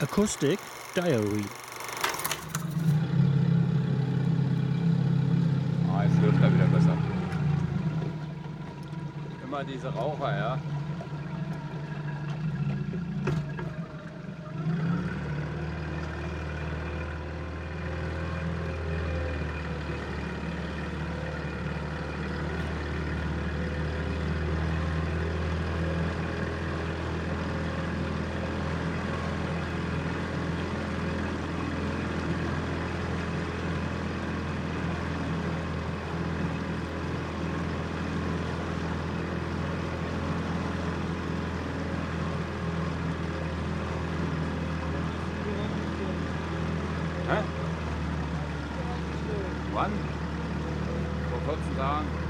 Acoustic Diary. Ah, jetzt läuft er wieder besser. Immer diese Raucher, ja. Hä? Wann? Vor 14 Tagen.